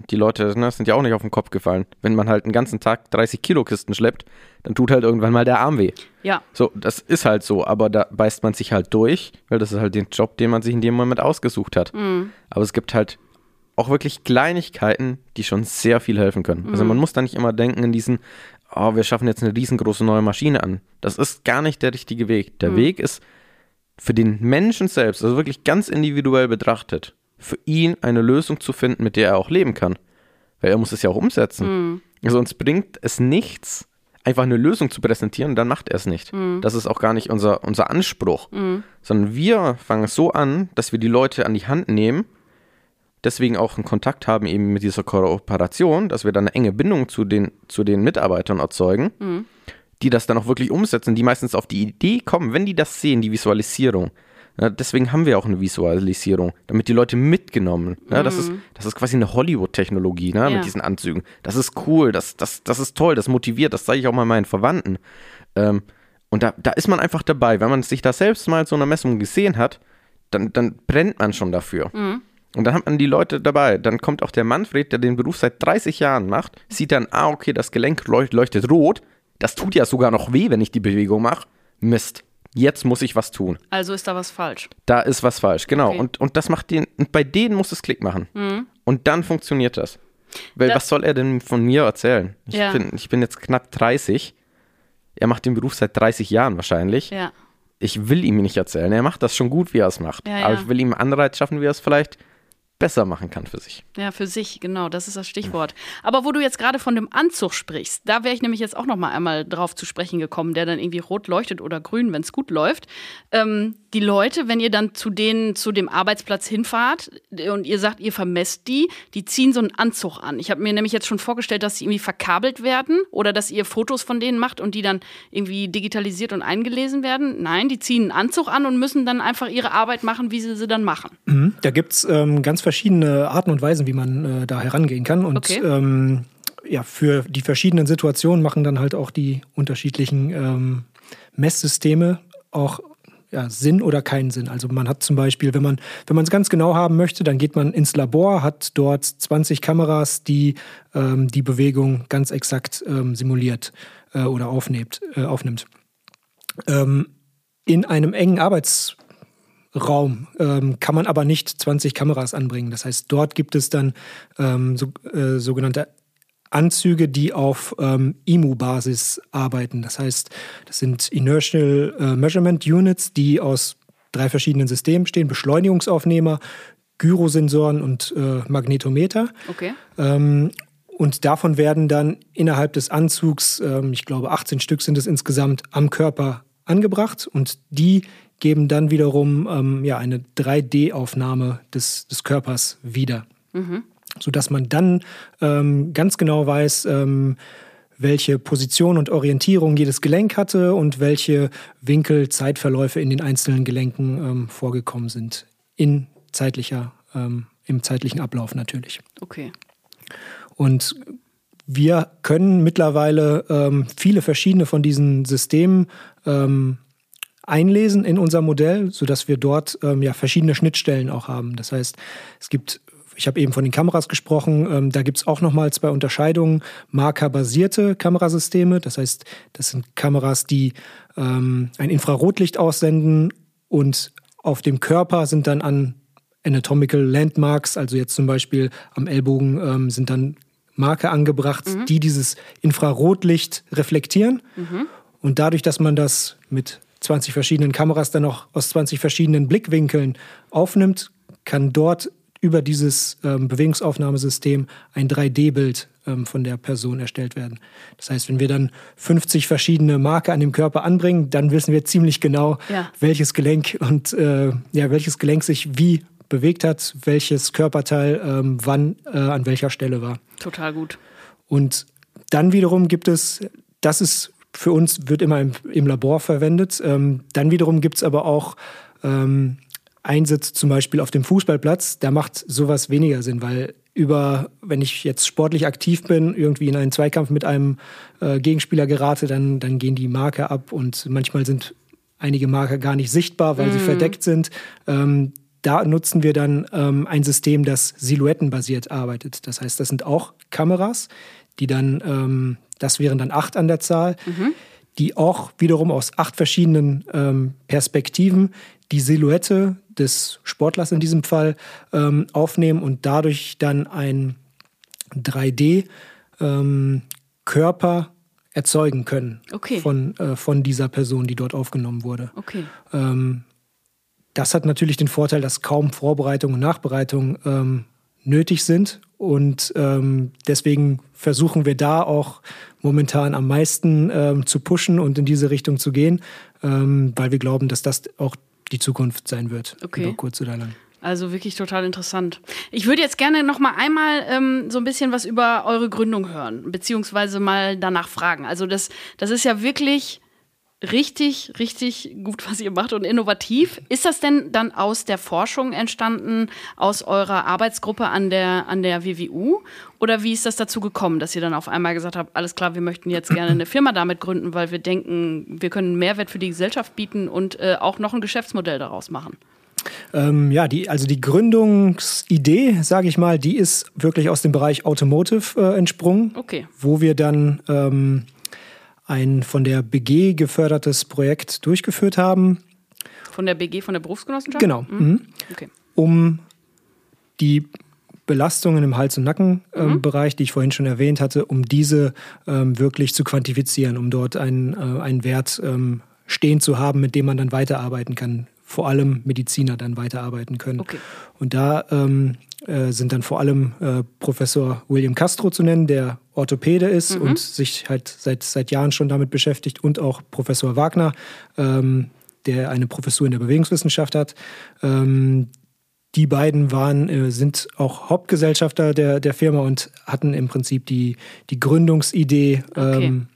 Die Leute ne, sind ja auch nicht auf den Kopf gefallen. Wenn man halt einen ganzen Tag 30 Kilo Kisten schleppt, dann tut halt irgendwann mal der Arm weh.
Ja.
So, das ist halt so, aber da beißt man sich halt durch, weil das ist halt den Job, den man sich in dem Moment ausgesucht hat. Mhm. Aber es gibt halt auch wirklich Kleinigkeiten, die schon sehr viel helfen können. Also mhm. Also man muss da nicht immer denken in diesen, oh, wir schaffen jetzt eine riesengroße neue Maschine an. Das ist gar nicht der richtige Weg. Der mhm. Weg ist für den Menschen selbst, also wirklich ganz individuell betrachtet, für ihn eine Lösung zu finden, mit der er auch leben kann. Weil er muss es ja auch umsetzen. Mhm. Sonst bringt es nichts, einfach eine Lösung zu präsentieren und dann macht er es nicht. Mhm. Das ist auch gar nicht unser, unser Anspruch. Mhm. Sondern wir fangen es so an, dass wir die Leute an die Hand nehmen deswegen auch einen Kontakt haben eben mit dieser Kooperation, dass wir dann eine enge Bindung zu den, zu den Mitarbeitern erzeugen, mhm. Die das dann auch wirklich umsetzen, die meistens auf die Idee kommen, wenn die das sehen, die Visualisierung. Ja, deswegen haben wir auch eine Visualisierung, damit die Leute mitgenommen. Ja, mhm. das, ist, das ist quasi eine Hollywood-Technologie ne, ja. mit diesen Anzügen. Das ist cool, das, das, das ist toll, das motiviert, das zeige ich auch mal meinen Verwandten. Ähm, und da, da ist man einfach dabei. Wenn man sich da selbst mal so einer Messung gesehen hat, dann, dann brennt man schon dafür. Mhm. Und dann hat man die Leute dabei. Dann kommt auch der Manfred, der den Beruf seit 30 Jahren macht, sieht dann, ah, okay, das Gelenk leuchtet rot. Das tut ja sogar noch weh, wenn ich die Bewegung mache. Mist. Jetzt muss ich was tun.
Also ist da was falsch.
Da ist was falsch, genau. Okay. Und, und das macht den, und bei denen muss es Klick machen. Mhm. Und dann funktioniert das. Weil da, was soll er denn von mir erzählen? Ich, ja. bin, ich bin jetzt knapp 30. Er macht den Beruf seit 30 Jahren wahrscheinlich.
Ja.
Ich will ihm nicht erzählen. Er macht das schon gut, wie er es macht.
Ja,
Aber ich will ihm Anreiz schaffen, wie er es vielleicht besser machen kann für sich.
Ja, für sich, genau, das ist das Stichwort. Aber wo du jetzt gerade von dem Anzug sprichst, da wäre ich nämlich jetzt auch noch mal einmal drauf zu sprechen gekommen, der dann irgendwie rot leuchtet oder grün, wenn es gut läuft. Ähm, die Leute, wenn ihr dann zu denen, zu dem Arbeitsplatz hinfahrt und ihr sagt, ihr vermesst die, die ziehen so einen Anzug an. Ich habe mir nämlich jetzt schon vorgestellt, dass sie irgendwie verkabelt werden oder dass ihr Fotos von denen macht und die dann irgendwie digitalisiert und eingelesen werden. Nein, die ziehen einen Anzug an und müssen dann einfach ihre Arbeit machen, wie sie sie dann machen.
Mhm. Da gibt es ähm, ganz verschiedene verschiedene Arten und Weisen, wie man äh, da herangehen kann. Und
okay.
ähm, ja, für die verschiedenen Situationen machen dann halt auch die unterschiedlichen ähm, Messsysteme auch ja, Sinn oder keinen Sinn. Also man hat zum Beispiel, wenn man wenn man es ganz genau haben möchte, dann geht man ins Labor, hat dort 20 Kameras, die ähm, die Bewegung ganz exakt ähm, simuliert äh, oder aufnimmt. Äh, aufnimmt. Ähm, in einem engen Arbeits Raum ähm, kann man aber nicht 20 Kameras anbringen. Das heißt, dort gibt es dann ähm, so, äh, sogenannte Anzüge, die auf ähm, IMU-Basis arbeiten. Das heißt, das sind Inertial äh, Measurement Units, die aus drei verschiedenen Systemen stehen: Beschleunigungsaufnehmer, Gyrosensoren und äh, Magnetometer.
Okay.
Ähm, und davon werden dann innerhalb des Anzugs, ähm, ich glaube 18 Stück sind es insgesamt, am Körper angebracht und die geben dann wiederum ähm, ja, eine 3D-Aufnahme des, des Körpers wieder. Mhm. Sodass man dann ähm, ganz genau weiß, ähm, welche Position und Orientierung jedes Gelenk hatte und welche Winkel, Zeitverläufe in den einzelnen Gelenken ähm, vorgekommen sind. In zeitlicher, ähm, im zeitlichen Ablauf natürlich.
Okay.
Und wir können mittlerweile ähm, viele verschiedene von diesen Systemen ähm, einlesen in unser Modell, sodass wir dort ähm, ja verschiedene Schnittstellen auch haben. Das heißt, es gibt ich habe eben von den Kameras gesprochen. Ähm, da gibt es auch nochmal zwei Unterscheidungen. Markerbasierte Kamerasysteme, das heißt, das sind Kameras, die ähm, ein Infrarotlicht aussenden und auf dem Körper sind dann an Anatomical Landmarks, also jetzt zum Beispiel am Ellbogen ähm, sind dann Marker angebracht, mhm. die dieses Infrarotlicht reflektieren. Mhm. Und dadurch, dass man das mit 20 verschiedenen Kameras dann auch aus 20 verschiedenen Blickwinkeln aufnimmt, kann dort über dieses ähm, Bewegungsaufnahmesystem ein 3D-Bild ähm, von der Person erstellt werden. Das heißt, wenn wir dann 50 verschiedene Marker an dem Körper anbringen, dann wissen wir ziemlich genau, ja. welches Gelenk und äh, ja, welches Gelenk sich wie bewegt hat, welches Körperteil ähm, wann äh, an welcher Stelle war.
Total gut.
Und dann wiederum gibt es, das ist für uns, wird immer im, im Labor verwendet. Ähm, dann wiederum gibt es aber auch ähm, Einsätze zum Beispiel auf dem Fußballplatz. Da macht sowas weniger Sinn, weil über, wenn ich jetzt sportlich aktiv bin, irgendwie in einen Zweikampf mit einem äh, Gegenspieler gerate, dann, dann gehen die Marker ab und manchmal sind einige Marker gar nicht sichtbar, weil mm. sie mhm. verdeckt sind. Ähm, da nutzen wir dann ähm, ein System, das silhouettenbasiert arbeitet. Das heißt, das sind auch Kameras, die dann, ähm, das wären dann acht an der Zahl, mhm. die auch wiederum aus acht verschiedenen ähm, Perspektiven die Silhouette des Sportlers in diesem Fall ähm, aufnehmen und dadurch dann ein 3D-Körper ähm, erzeugen können
okay.
von, äh, von dieser Person, die dort aufgenommen wurde.
Okay.
Ähm, das hat natürlich den Vorteil, dass kaum Vorbereitung und Nachbereitung ähm, nötig sind. Und ähm, deswegen versuchen wir da auch momentan am meisten ähm, zu pushen und in diese Richtung zu gehen, ähm, weil wir glauben, dass das auch die Zukunft sein wird,
okay.
über kurz oder lang.
Also wirklich total interessant. Ich würde jetzt gerne noch mal einmal ähm, so ein bisschen was über eure Gründung hören, beziehungsweise mal danach fragen. Also das, das ist ja wirklich richtig, richtig gut, was ihr macht und innovativ. Ist das denn dann aus der Forschung entstanden, aus eurer Arbeitsgruppe an der, an der WWU? Oder wie ist das dazu gekommen, dass ihr dann auf einmal gesagt habt, alles klar, wir möchten jetzt gerne eine Firma damit gründen, weil wir denken, wir können Mehrwert für die Gesellschaft bieten und äh, auch noch ein Geschäftsmodell daraus machen?
Ähm, ja, die, also die Gründungsidee, sage ich mal, die ist wirklich aus dem Bereich Automotive äh, entsprungen,
okay.
wo wir dann ähm, ein von der BG gefördertes Projekt durchgeführt haben.
Von der BG, von der Berufsgenossenschaft?
Genau. Mhm. mhm.
Okay.
Um die Belastungen im Hals- und Nackenbereich, ähm, mhm. die ich vorhin schon erwähnt hatte, um diese ähm, wirklich zu quantifizieren, um dort einen, äh, einen Wert ähm, stehen zu haben, mit dem man dann weiterarbeiten kann. Vor allem Mediziner dann weiterarbeiten können.
Okay.
Und da ähm, äh, sind dann vor allem äh, Professor William Castro zu nennen, der Orthopäde ist mhm. und sich halt seit, seit Jahren schon damit beschäftigt, und auch Professor Wagner, ähm, der eine Professur in der Bewegungswissenschaft hat. Ähm, die beiden waren, äh, sind auch Hauptgesellschafter der, der Firma und hatten im Prinzip die, die Gründungsidee, okay. ähm,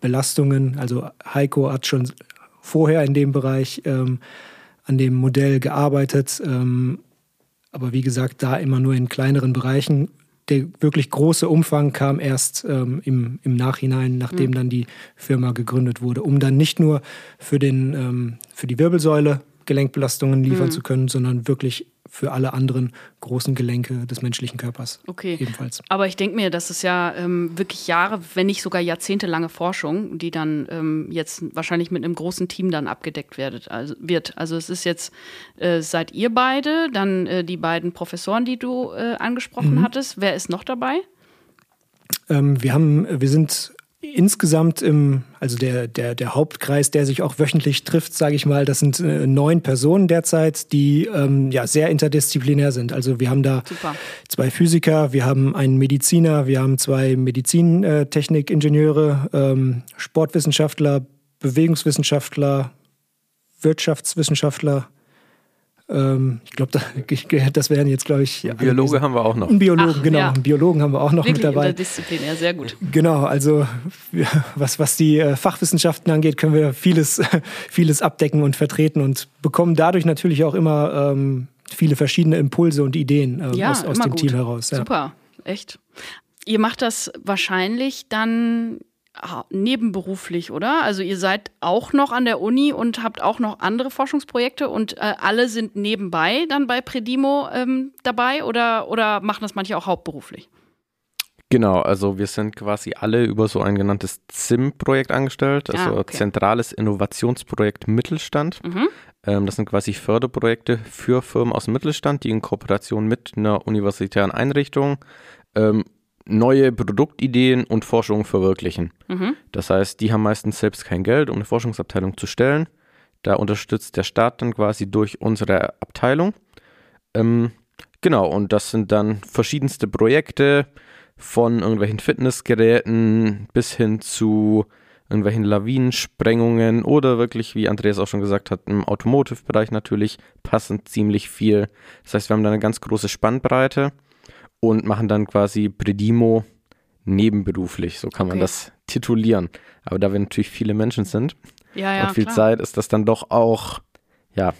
Belastungen. Also Heiko hat schon vorher in dem Bereich ähm, an dem Modell gearbeitet ähm, aber wie gesagt, da immer nur in kleineren Bereichen. Der wirklich große Umfang kam erst ähm, im, im Nachhinein, nachdem mhm. dann die Firma gegründet wurde, um dann nicht nur für, den, ähm, für die Wirbelsäule Gelenkbelastungen liefern mhm. zu können, sondern wirklich für alle anderen großen Gelenke des menschlichen Körpers.
Okay.
Ebenfalls.
Aber ich denke mir, das ist ja ähm, wirklich Jahre, wenn nicht sogar jahrzehntelange Forschung, die dann ähm, jetzt wahrscheinlich mit einem großen Team dann abgedeckt werdet, also, wird. Also es ist jetzt, äh, seid ihr beide, dann äh, die beiden Professoren, die du äh, angesprochen mhm. hattest. Wer ist noch dabei?
Ähm, wir haben, wir sind insgesamt im, also der, der, der Hauptkreis, der sich auch wöchentlich trifft, sage ich mal, das sind äh, neun Personen derzeit, die ähm, ja sehr interdisziplinär sind. Also wir haben da
Super.
zwei Physiker, wir haben einen Mediziner, wir haben zwei Medizintechnikingenieure, ähm, Sportwissenschaftler, Bewegungswissenschaftler, Wirtschaftswissenschaftler. Ähm, ich glaube, das wären jetzt, glaube ich.
Ein Biologe haben wir auch noch.
Ein Biologen, Ach, genau. Ja. Einen Biologen haben wir auch noch
Wirklich
mit dabei.
Interdisziplinär, sehr gut.
Genau, also was, was die äh, Fachwissenschaften angeht, können wir vieles, vieles abdecken und vertreten und bekommen dadurch natürlich auch immer ähm, viele verschiedene Impulse und Ideen ähm, ja, aus, aus dem gut. Team heraus.
Ja. Super, echt. Ihr macht das wahrscheinlich dann nebenberuflich, oder? Also ihr seid auch noch an der Uni und habt auch noch andere Forschungsprojekte und äh, alle sind nebenbei dann bei Predimo ähm, dabei oder, oder machen das manche auch hauptberuflich?
Genau, also wir sind quasi alle über so ein genanntes ZIM-Projekt angestellt, also ah, okay. Zentrales Innovationsprojekt Mittelstand. Mhm. Ähm, das sind quasi Förderprojekte für Firmen aus dem Mittelstand, die in Kooperation mit einer universitären Einrichtung ähm, neue Produktideen und Forschung verwirklichen. Mhm. Das heißt, die haben meistens selbst kein Geld, um eine Forschungsabteilung zu stellen. Da unterstützt der Staat dann quasi durch unsere Abteilung. Ähm, genau, und das sind dann verschiedenste Projekte von irgendwelchen Fitnessgeräten bis hin zu irgendwelchen Lawinensprengungen oder wirklich, wie Andreas auch schon gesagt hat, im Automotive-Bereich natürlich passend ziemlich viel. Das heißt, wir haben da eine ganz große Spannbreite und machen dann quasi Predimo nebenberuflich, so kann okay. man das titulieren. Aber da wir natürlich viele Menschen sind
ja, ja,
und viel
klar.
Zeit, ist das dann doch auch, ja,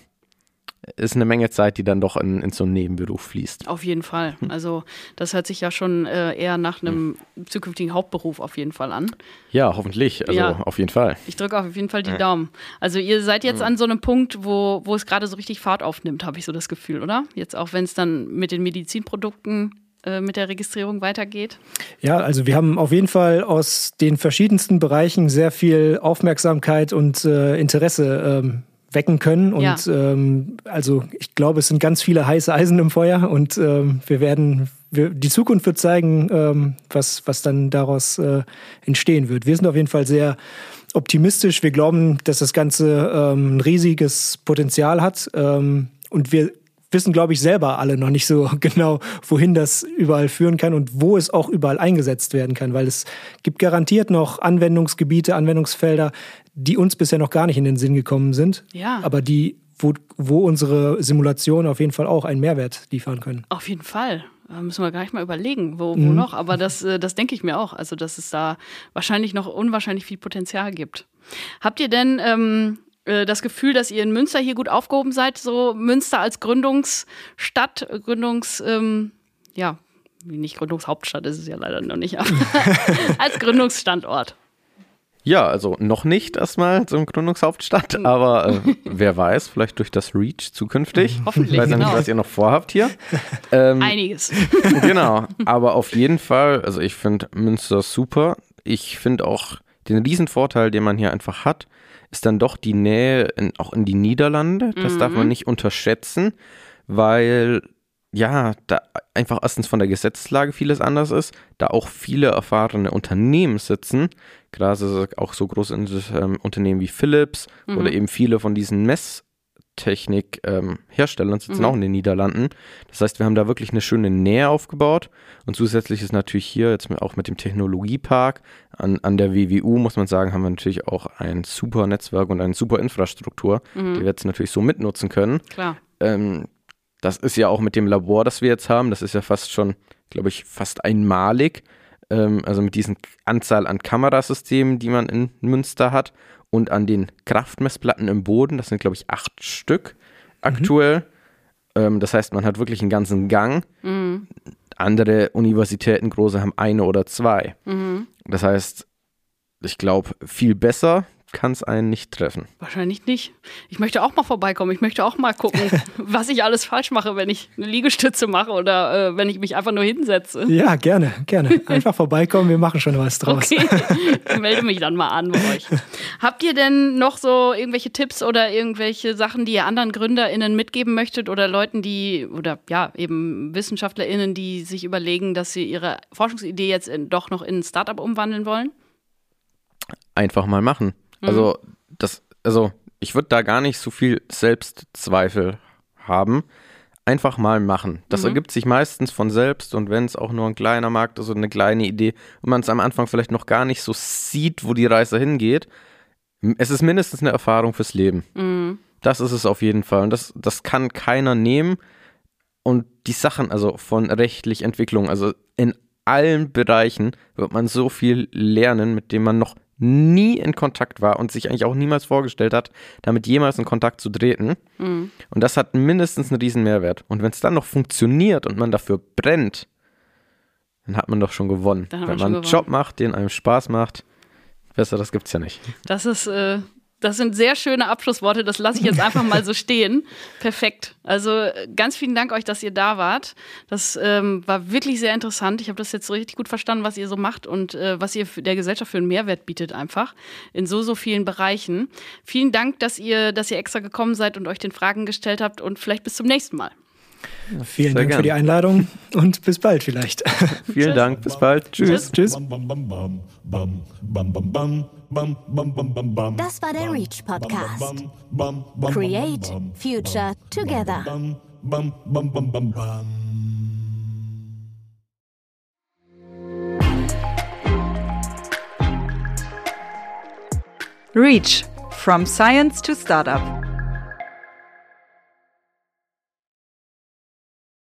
ist eine Menge Zeit, die dann doch in, in so einen Nebenberuf fließt.
Auf jeden Fall. Hm. Also das hört sich ja schon äh, eher nach einem hm. zukünftigen Hauptberuf auf jeden Fall an.
Ja, hoffentlich. Also ja. auf jeden Fall.
Ich drücke auf jeden Fall die. Daumen. Also ihr seid jetzt hm. an so einem Punkt, wo, wo es gerade so richtig Fahrt aufnimmt, habe ich so das Gefühl, oder? Jetzt auch wenn es dann mit den Medizinprodukten mit der Registrierung weitergeht?
Ja, also wir haben auf jeden Fall aus den verschiedensten Bereichen sehr viel Aufmerksamkeit und äh, Interesse ähm, wecken können. Und ja. ähm, also ich glaube, es sind ganz viele heiße Eisen im Feuer und ähm, wir werden, wir, die Zukunft wird zeigen, ähm, was, was dann daraus äh, entstehen wird. Wir sind auf jeden Fall sehr optimistisch. Wir glauben, dass das Ganze ähm, ein riesiges Potenzial hat. Ähm, und wir wissen, glaube ich, selber alle noch nicht so genau, wohin das überall führen kann und wo es auch überall eingesetzt werden kann, weil es gibt garantiert noch Anwendungsgebiete, Anwendungsfelder, die uns bisher noch gar nicht in den Sinn gekommen sind,
ja.
aber die, wo, wo unsere Simulationen auf jeden Fall auch einen Mehrwert liefern können.
Auf jeden Fall. Da müssen wir gar nicht mal überlegen, wo, wo mhm. noch. Aber das, äh, das denke ich mir auch. Also, dass es da wahrscheinlich noch unwahrscheinlich viel Potenzial gibt. Habt ihr denn ähm, äh, das Gefühl, dass ihr in Münster hier gut aufgehoben seid, so Münster als Gründungsstadt, Gründungs, ähm, ja, nicht Gründungshauptstadt ist es ja leider noch nicht, aber als Gründungsstandort.
Ja, also noch nicht erstmal zum Gründungshauptstadt, hm. aber äh, wer weiß, vielleicht durch das Reach zukünftig.
Hoffentlich.
Ich weiß
ja
nicht,
genau.
was ihr noch vorhabt hier.
Ähm, Einiges.
genau, aber auf jeden Fall, also ich finde Münster super. Ich finde auch den Riesenvorteil, den man hier einfach hat, ist dann doch die Nähe in, auch in die Niederlande. Das mhm. darf man mhm. nicht unterschätzen, weil ja, da einfach erstens von der Gesetzeslage vieles anders ist, da auch viele erfahrene Unternehmen sitzen, gerade auch so große ähm, Unternehmen wie Philips mhm. oder eben viele von diesen Mess Technik-Herstellern ähm, sitzen mhm. auch in den Niederlanden. Das heißt, wir haben da wirklich eine schöne Nähe aufgebaut. Und zusätzlich ist natürlich hier jetzt auch mit dem Technologiepark an, an der WWU, muss man sagen, haben wir natürlich auch ein super Netzwerk und eine super Infrastruktur, mhm. die wir jetzt natürlich so mitnutzen können.
Klar.
Ähm, das ist ja auch mit dem Labor, das wir jetzt haben, das ist ja fast schon, glaube ich, fast einmalig. Ähm, also mit diesen Anzahl an Kamerasystemen, die man in Münster hat und an den Kraftmessplatten im Boden. Das sind, glaube ich, acht Stück aktuell. Mhm. Ähm, das heißt, man hat wirklich einen ganzen Gang. Mhm. Andere Universitäten, große, haben eine oder zwei. Mhm. Das heißt, ich glaube, viel besser kann es einen nicht treffen.
Wahrscheinlich nicht. Ich möchte auch mal vorbeikommen. Ich möchte auch mal gucken, was ich alles falsch mache, wenn ich eine Liegestütze mache oder äh, wenn ich mich einfach nur hinsetze.
Ja, gerne, gerne. Einfach vorbeikommen, wir machen schon was draus.
Okay, ich melde mich dann mal an bei euch. Habt ihr denn noch so irgendwelche Tipps oder irgendwelche Sachen, die ihr anderen GründerInnen mitgeben möchtet oder Leuten, die, oder ja, eben WissenschaftlerInnen, die sich überlegen, dass sie ihre Forschungsidee jetzt in, doch noch in ein Startup umwandeln wollen?
Einfach mal machen. Also, mhm. das, also ich würde da gar nicht so viel Selbstzweifel haben. Einfach mal machen. Das mhm. ergibt sich meistens von selbst und wenn es auch nur ein kleiner Markt ist oder eine kleine Idee und man es am Anfang vielleicht noch gar nicht so sieht, wo die Reise hingeht, es ist mindestens eine Erfahrung fürs Leben. Mhm. Das ist es auf jeden Fall. Und das, das kann keiner nehmen. Und die Sachen, also von rechtlich Entwicklung, also in allen Bereichen wird man so viel lernen, mit dem man noch nie in Kontakt war und sich eigentlich auch niemals vorgestellt hat, damit jemals in Kontakt zu treten. Mhm. Und das hat mindestens einen riesen Mehrwert. Und wenn es dann noch funktioniert und man dafür brennt, dann hat man doch schon gewonnen. Wenn man, einen Job macht, den einem Spaß macht, besser, das gibt's ja nicht.
Das ist äh, das sind sehr schöne Abschlussworte, das lasse ich jetzt einfach mal so stehen. Perfekt. Also ganz vielen Dank euch, dass ihr da wart. Das ähm, war wirklich sehr interessant. Ich habe das jetzt richtig gut verstanden, was ihr so macht und äh, was ihr der Gesellschaft für einen Mehrwert bietet einfach in so, so vielen Bereichen. Vielen Dank, dass ihr, dass ihr extra gekommen seid und euch den Fragen gestellt habt und vielleicht bis zum nächsten Mal.
Ja, vielen Sehr Dank gern. für die Einladung und bis bald vielleicht.
Vielen Dank, bis bald. Tschüss. Tschüss.
Das war der Reach Podcast. Create Future Together.
Reach from Science to Startup.